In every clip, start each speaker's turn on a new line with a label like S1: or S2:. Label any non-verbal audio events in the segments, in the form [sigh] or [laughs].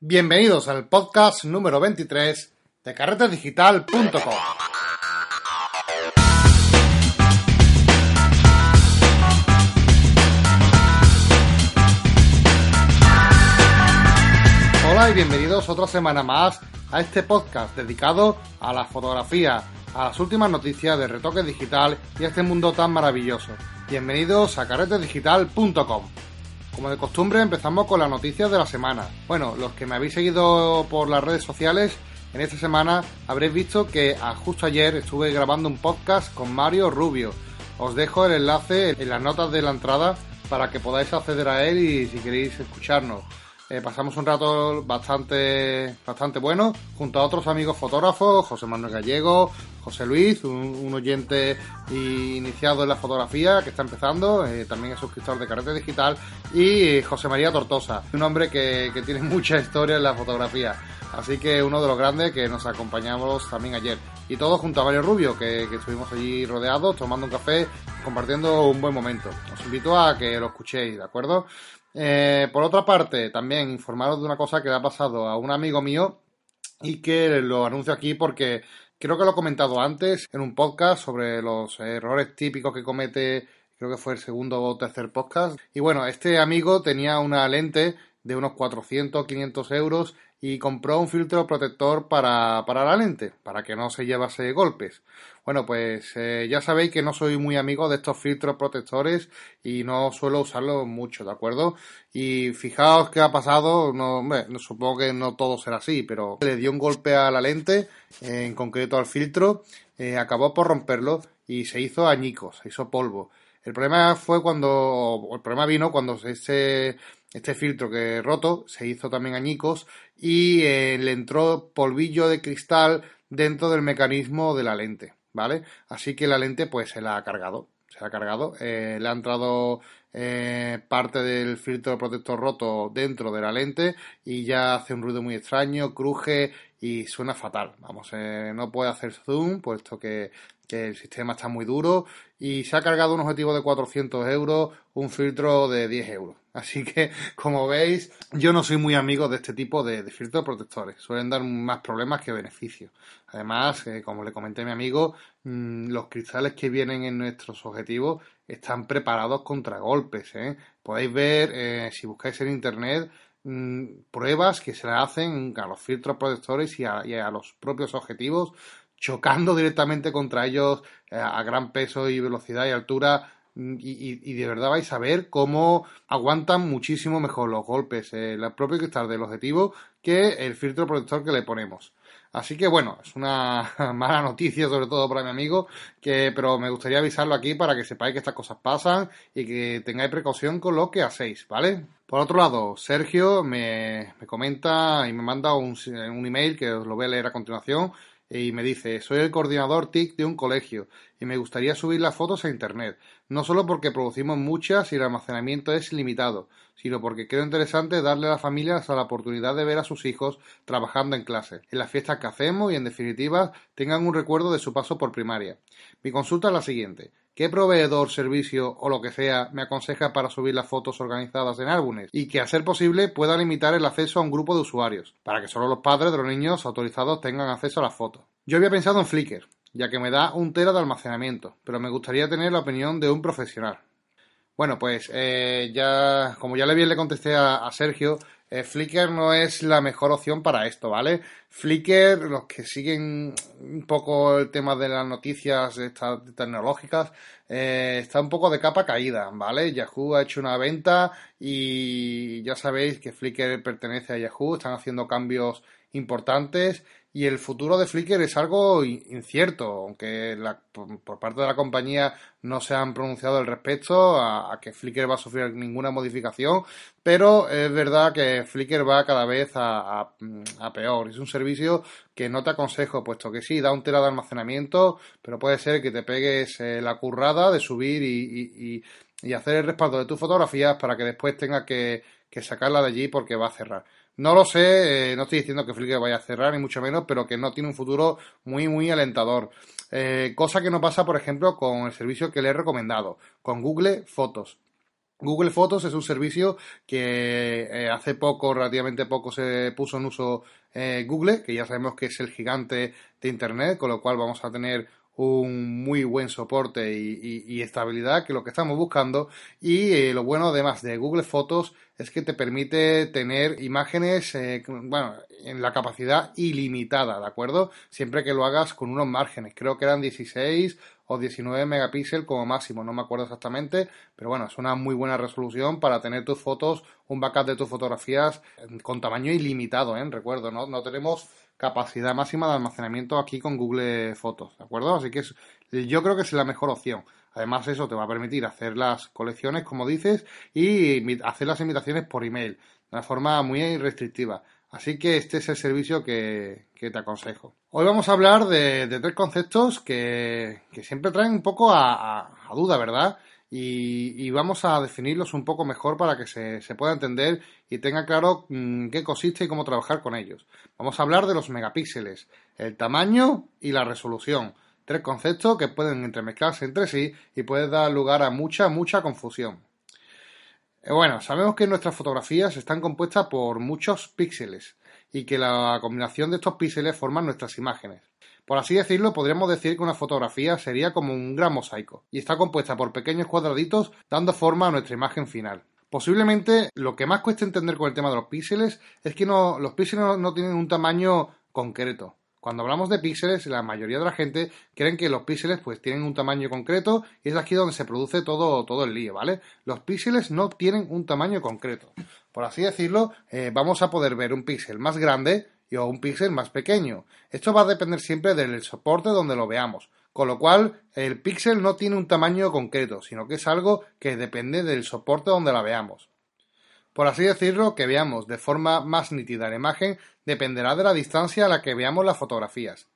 S1: Bienvenidos al podcast número 23 de carretedigital.com. Hola y bienvenidos otra semana más a este podcast dedicado a la fotografía, a las últimas noticias de retoque digital y a este mundo tan maravilloso. Bienvenidos a carretedigital.com. Como de costumbre empezamos con las noticias de la semana. Bueno, los que me habéis seguido por las redes sociales, en esta semana habréis visto que justo ayer estuve grabando un podcast con Mario Rubio. Os dejo el enlace en las notas de la entrada para que podáis acceder a él y si queréis escucharnos. Eh, pasamos un rato bastante, bastante bueno junto a otros amigos fotógrafos, José Manuel Gallego, José Luis, un, oyente iniciado en la fotografía que está empezando, eh, también es suscriptor de Carrete Digital, y José María Tortosa, un hombre que, tiene [laughs] mucha historia en la fotografía. Así que uno de los grandes que nos acompañamos también ayer. Y todos junto a Mario Rubio, que, que estuvimos allí rodeados, tomando un café, compartiendo un buen momento. Os invito a que lo escuchéis, ¿de acuerdo? Eh, por otra parte, también informaros de una cosa que le ha pasado a un amigo mío y que lo anuncio aquí porque creo que lo he comentado antes en un podcast sobre los errores típicos que comete, creo que fue el segundo o tercer podcast. Y bueno, este amigo tenía una lente de unos 400 500 euros y compró un filtro protector para, para la lente, para que no se llevase golpes. Bueno, pues eh, ya sabéis que no soy muy amigo de estos filtros protectores y no suelo usarlos mucho, ¿de acuerdo? Y fijaos qué ha pasado, no, supongo que no todo será así, pero le dio un golpe a la lente, en concreto al filtro, eh, acabó por romperlo y se hizo añicos, se hizo polvo. El problema fue cuando, el problema vino cuando ese, este filtro que roto se hizo también añicos y eh, le entró polvillo de cristal dentro del mecanismo de la lente, ¿vale? Así que la lente pues se la ha cargado, se la ha cargado, eh, le ha entrado eh, parte del filtro protector roto dentro de la lente y ya hace un ruido muy extraño, cruje y suena fatal. Vamos, no puede hacer zoom puesto que que el sistema está muy duro y se ha cargado un objetivo de 400 euros, un filtro de 10 euros. Así que, como veis, yo no soy muy amigo de este tipo de, filtros protectores. Suelen dar más problemas que beneficios. Además, eh, como le comenté a mi amigo, mm, los cristales que vienen en nuestros objetivos están preparados contra golpes. ¿eh? Podéis ver, eh, si buscáis en internet, mm, pruebas que se le hacen a los filtros protectores y a los propios objetivos chocando directamente contra ellos eh, a gran peso y velocidad y altura. Mm, y, de verdad vais a ver cómo aguantan muchísimo mejor los golpes, eh, el propio cristal del objetivo, que el filtro protector que le ponemos. Así que bueno, es una [laughs] mala noticia sobre todo para mi amigo, que, pero me gustaría avisarlo aquí para que sepáis que estas cosas pasan y que tengáis precaución con lo que hacéis, ¿vale? Por otro lado, Sergio me, me comenta y me manda un, un email que os lo voy a leer a continuación y me dice, soy el coordinador TIC de un colegio y me gustaría subir las fotos a Internet, no solo porque producimos muchas y el almacenamiento es limitado, sino porque creo interesante darle a las familias la oportunidad de ver a sus hijos trabajando en clase, en las fiestas que hacemos y en definitiva tengan un recuerdo de su paso por primaria. Mi consulta es la siguiente. ¿Qué proveedor, servicio o lo que sea me aconseja para subir las fotos organizadas en álbumes? Y que a ser posible pueda limitar el acceso a un grupo de usuarios, para que solo los padres de los niños autorizados tengan acceso a las fotos. Yo había pensado en Flickr, ya que me da un tera de almacenamiento, pero me gustaría tener la opinión de un profesional. Bueno, pues eh, ya, como ya le bien le contesté a Sergio, eh, Flickr no es la mejor opción para esto, ¿vale? Flickr, los que siguen un poco el tema de las noticias tecnológicas, eh, está un poco de capa caída, ¿vale? Yahoo ha hecho una venta y ya sabéis que Flickr pertenece a Yahoo, están haciendo cambios importantes y el futuro de Flickr es algo incierto, aunque por, parte de la compañía no se han pronunciado al respecto a, que Flickr va a sufrir ninguna modificación, pero es verdad que Flickr va cada vez a, peor. Es un servicio que no te aconsejo, puesto que sí, da un tera de almacenamiento, pero puede ser que te pegues eh, la currada de subir y, hacer el respaldo de tus fotografías para que después tengas que sacarla de allí porque va a cerrar. No lo sé, eh, no estoy diciendo que Flickr vaya a cerrar, ni mucho menos, pero que no tiene un futuro muy, muy alentador. Eh, cosa que no pasa, por ejemplo, con el servicio que le he recomendado, con Google Fotos. Google Fotos es un servicio que eh, hace poco, relativamente poco, se puso en uso Google, que ya sabemos que es el gigante de Internet, con lo cual vamos a tener un muy buen soporte y, estabilidad, que lo que estamos buscando. Y eh, lo bueno además de Google Fotos es que te permite tener imágenes, eh, bueno, en la capacidad ilimitada, ¿de acuerdo? Siempre que lo hagas con unos márgenes. Creo que eran 16 o 19 megapíxeles como máximo, no me acuerdo exactamente, pero bueno, es una muy buena resolución para tener tus fotos, un backup de tus fotografías con tamaño ilimitado, ¿eh? Recuerdo, ¿no? No tenemos capacidad máxima de almacenamiento aquí con Google Fotos, ¿de acuerdo? Así que yo creo que es la mejor opción. Además, eso te va a permitir hacer las colecciones, como dices, y hacer las invitaciones por email, de una forma muy restrictiva. Así que este es el servicio que, te aconsejo. Hoy vamos a hablar de, tres conceptos que, siempre traen un poco a duda, ¿verdad? Y, vamos a definirlos un poco mejor para que se, pueda entender y tenga claro mm, qué consiste y cómo trabajar con ellos. Vamos a hablar de los megapíxeles, el tamaño y la resolución. Tres conceptos que pueden entremezclarse entre sí y pueden dar lugar a mucha, mucha confusión. Eh, bueno, sabemos que nuestras fotografías están compuestas por muchos píxeles y que la combinación de estos píxeles forman nuestras imágenes. Por así decirlo, podríamos decir que una fotografía sería como un gran mosaico, y está compuesta por pequeños cuadraditos dando forma a nuestra imagen final. Posiblemente lo que más cuesta entender con el tema de los píxeles es que los píxeles no, tienen un tamaño concreto. Cuando hablamos de píxeles, la mayoría de la gente creen que los píxeles pues tienen un tamaño concreto y es aquí donde se produce todo, todo el lío, ¿vale? Los píxeles no tienen un tamaño concreto. Por así decirlo, eh, vamos a poder ver un píxel más grande y o un píxel más pequeño. Esto va a depender siempre del soporte donde lo veamos, con lo cual el píxel no tiene un tamaño concreto, sino que es algo que depende del soporte donde la veamos. Por así decirlo, que veamos de forma más nítida la imagen dependerá de la distancia a la que veamos las fotografías.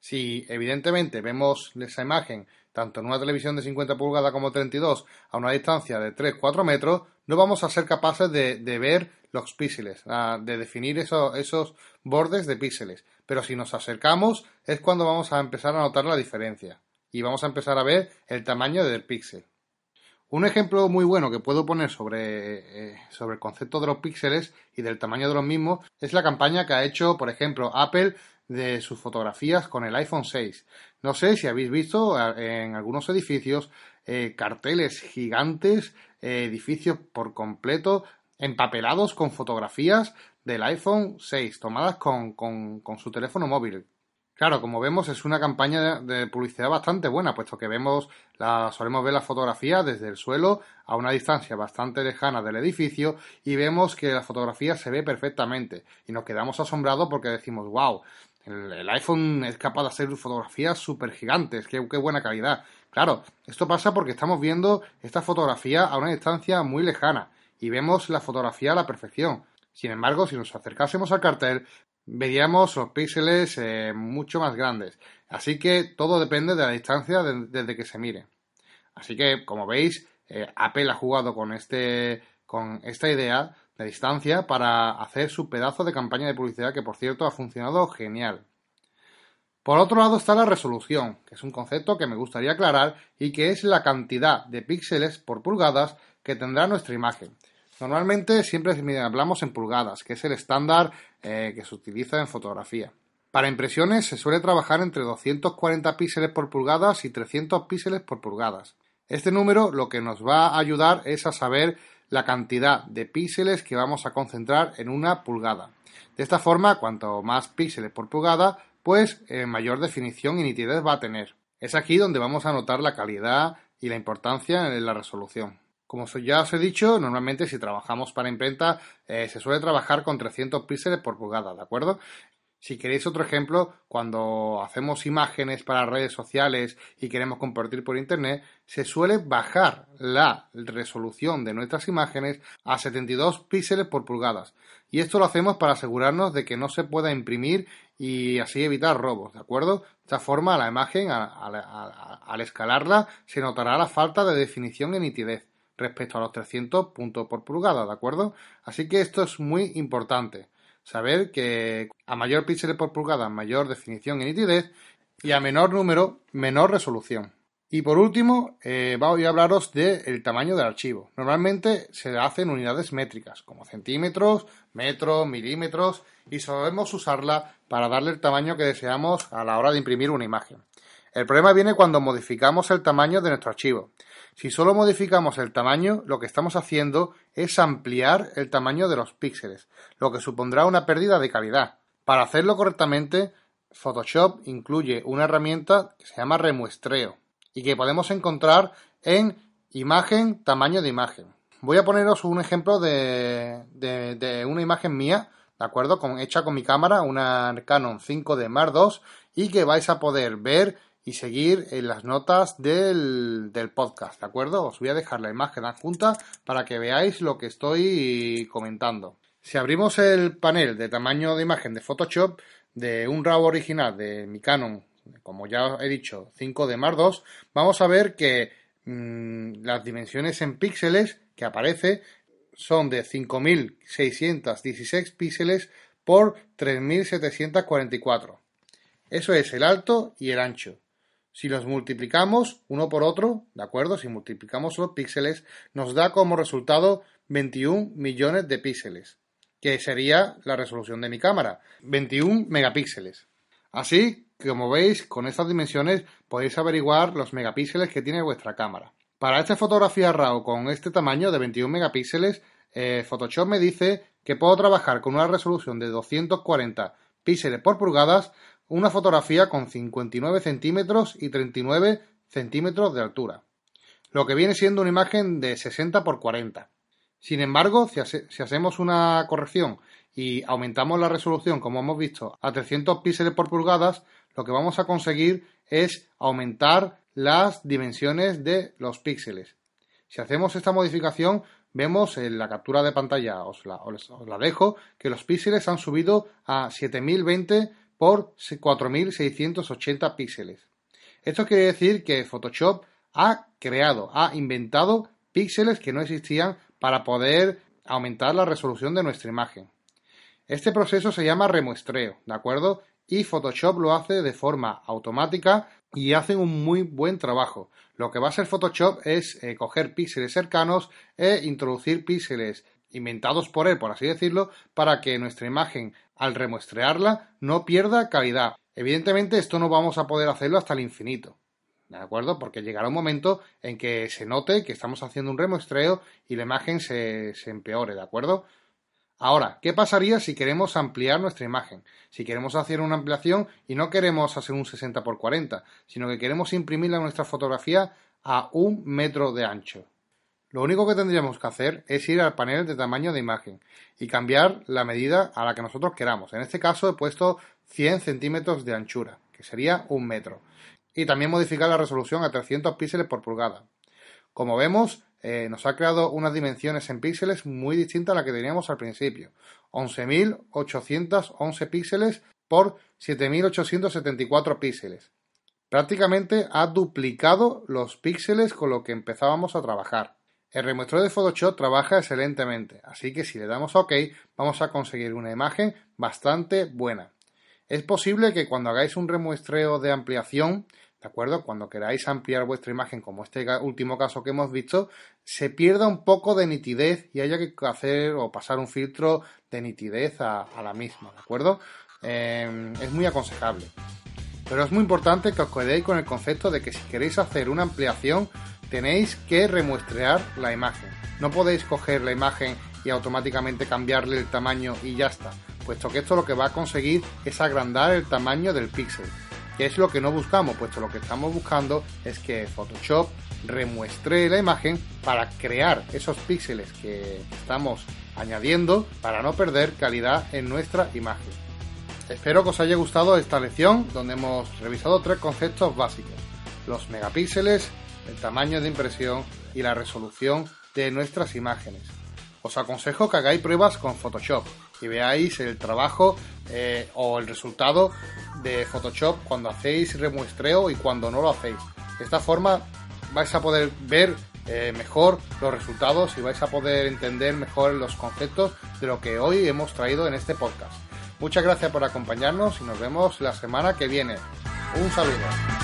S1: Si evidentemente vemos esa imagen tanto en una televisión de 50 pulgadas como 32 a una distancia de 3-4 metros, no vamos a ser capaces de, ver los píxeles, de definir esos bordes de píxeles. Pero si nos acercamos es cuando vamos a empezar a notar la diferencia y vamos a empezar a ver el tamaño del píxel. Un ejemplo muy bueno que puedo poner sobre, eh, sobre el concepto de los píxeles y del tamaño de los mismos es la campaña que ha hecho, por ejemplo, Apple de sus fotografías con el iPhone 6. No sé si habéis visto en algunos edificios eh, carteles gigantes, eh, edificios por completo empapelados con fotografías del iPhone 6 tomadas con, su teléfono móvil. Claro, como vemos es una campaña de, publicidad bastante buena, puesto que vemos la, solemos ver la fotografía desde el suelo a una distancia bastante lejana del edificio y vemos que la fotografía se ve perfectamente y nos quedamos asombrados porque decimos, wow, el, iPhone es capaz de hacer fotografías súper gigantes, qué, buena calidad. Claro, esto pasa porque estamos viendo esta fotografía a una distancia muy lejana y vemos la fotografía a la perfección. Sin embargo, si nos acercásemos al cartel, veríamos los píxeles eh, mucho más grandes. Así que todo depende de la distancia desde que se mire. Así que, como veis, eh, Apple ha jugado con, este, con esta idea distancia para hacer su pedazo de campaña de publicidad que por cierto ha funcionado genial. Por otro lado está la resolución, que es un concepto que me gustaría aclarar y que es la cantidad de píxeles por pulgadas que tendrá nuestra imagen. Normalmente siempre hablamos en pulgadas, que es el estándar eh, que se utiliza en fotografía. Para impresiones se suele trabajar entre 240 píxeles por pulgadas y 300 píxeles por pulgadas. Este número lo que nos va a ayudar es a saber la cantidad de píxeles que vamos a concentrar en una pulgada. De esta forma, cuanto más píxeles por pulgada, pues eh, mayor definición y nitidez va a tener. Es aquí donde vamos a notar la calidad y la importancia en la resolución. Como ya os he dicho, normalmente si trabajamos para imprenta eh, se suele trabajar con 300 píxeles por pulgada, ¿de acuerdo? Si queréis otro ejemplo, cuando hacemos imágenes para redes sociales y queremos compartir por internet, se suele bajar la resolución de nuestras imágenes a 72 píxeles por pulgadas. Y esto lo hacemos para asegurarnos de que no se pueda imprimir y así evitar robos, ¿de acuerdo? De esta forma, la imagen, al escalarla, se notará la falta de definición y nitidez respecto a los 300 puntos por pulgada, ¿de acuerdo? Así que esto es muy importante saber que a mayor píxeles por pulgada, mayor definición y nitidez, y a menor número, menor resolución. Y por último, eh, voy a hablaros del tamaño del archivo. Normalmente se hace en unidades métricas, como centímetros, metros, milímetros, y solemos usarla para darle el tamaño que deseamos a la hora de imprimir una imagen. El problema viene cuando modificamos el tamaño de nuestro archivo. Si solo modificamos el tamaño, lo que estamos haciendo es ampliar el tamaño de los píxeles, lo que supondrá una pérdida de calidad. Para hacerlo correctamente, Photoshop incluye una herramienta que se llama remuestreo y que podemos encontrar en imagen, tamaño de imagen. Voy a poneros un ejemplo de, de, una imagen mía, ¿de acuerdo? Con, hecha con mi cámara, una Canon 5D Mark II, y que vais a poder ver y seguir en las notas del, del, podcast, ¿de acuerdo? Os voy a dejar la imagen adjunta para que veáis lo que estoy comentando. Si abrimos el panel de tamaño de imagen de Photoshop de un RAW original de mi Canon, como ya he dicho, 5 d Mark II, vamos a ver que mm, las dimensiones en píxeles que aparece son de 5616 píxeles por 3744. Eso es el alto y el ancho. Si los multiplicamos uno por otro, ¿de acuerdo? Si multiplicamos los píxeles, nos da como resultado 21 millones de píxeles, que sería la resolución de mi cámara, 21 megapíxeles. Así, como veis, con estas dimensiones podéis averiguar los megapíxeles que tiene vuestra cámara. Para esta fotografía RAW con este tamaño de 21 megapíxeles, eh, Photoshop me dice que puedo trabajar con una resolución de 240 píxeles por pulgadas una fotografía con 59 centímetros y 39 centímetros de altura, lo que viene siendo una imagen de 60 por 40. Sin embargo, si, hacemos una corrección y aumentamos la resolución, como hemos visto, a 300 píxeles por pulgadas, lo que vamos a conseguir es aumentar las dimensiones de los píxeles. Si hacemos esta modificación, vemos en la captura de pantalla, os la, os la dejo, que los píxeles han subido a 7020 por 4680 píxeles. Esto quiere decir que Photoshop ha creado, ha inventado píxeles que no existían para poder aumentar la resolución de nuestra imagen. Este proceso se llama remuestreo, ¿de acuerdo? Y Photoshop lo hace de forma automática y hace un muy buen trabajo. Lo que va a hacer Photoshop es eh, coger píxeles cercanos e introducir píxeles inventados por él, por así decirlo, para que nuestra imagen, al remuestrearla, no pierda calidad. Evidentemente, esto no vamos a poder hacerlo hasta el infinito. ¿De acuerdo? Porque llegará un momento en que se note que estamos haciendo un remuestreo y la imagen se, empeore, ¿de acuerdo? Ahora, ¿qué pasaría si queremos ampliar nuestra imagen? Si queremos hacer una ampliación y no queremos hacer un 60 x 40, sino que queremos imprimir nuestra fotografía a un metro de ancho. Lo único que tendríamos que hacer es ir al panel de tamaño de imagen y cambiar la medida a la que nosotros queramos. En este caso he puesto 100 centímetros de anchura, que sería un metro. Y también modificar la resolución a 300 píxeles por pulgada. Como vemos, eh, nos ha creado unas dimensiones en píxeles muy distintas a las que teníamos al principio. 11.811 píxeles por 7.874 píxeles. Prácticamente ha duplicado los píxeles con lo que empezábamos a trabajar. El remuestreo de Photoshop trabaja excelentemente, así que si le damos OK vamos a conseguir una imagen bastante buena. Es posible que cuando hagáis un remuestreo de ampliación, ¿de acuerdo? Cuando queráis ampliar vuestra imagen, como este último caso que hemos visto, se pierda un poco de nitidez y haya que hacer o pasar un filtro de nitidez a, la misma, ¿de acuerdo? Em, es muy aconsejable. Pero es muy importante que os quedéis con el concepto de que si queréis hacer una ampliación, tenéis que remuestrear la imagen. No podéis coger la imagen y automáticamente cambiarle el tamaño y ya está, puesto que esto lo que va a conseguir es agrandar el tamaño del píxel, que es lo que no buscamos, puesto lo que estamos buscando es que Photoshop remuestre la imagen para crear esos píxeles que estamos añadiendo para no perder calidad en nuestra imagen. Espero que os haya gustado esta lección donde hemos revisado tres conceptos básicos, los megapíxeles, el tamaño de impresión y la resolución de nuestras imágenes. Os aconsejo que hagáis pruebas con Photoshop y veáis el trabajo eh, o el resultado de Photoshop cuando hacéis remuestreo y cuando no lo hacéis. De esta forma vais a poder ver eh, mejor los resultados y vais a poder entender mejor los conceptos de lo que hoy hemos traído en este podcast. Muchas gracias por acompañarnos y nos vemos la semana que viene. Un saludo.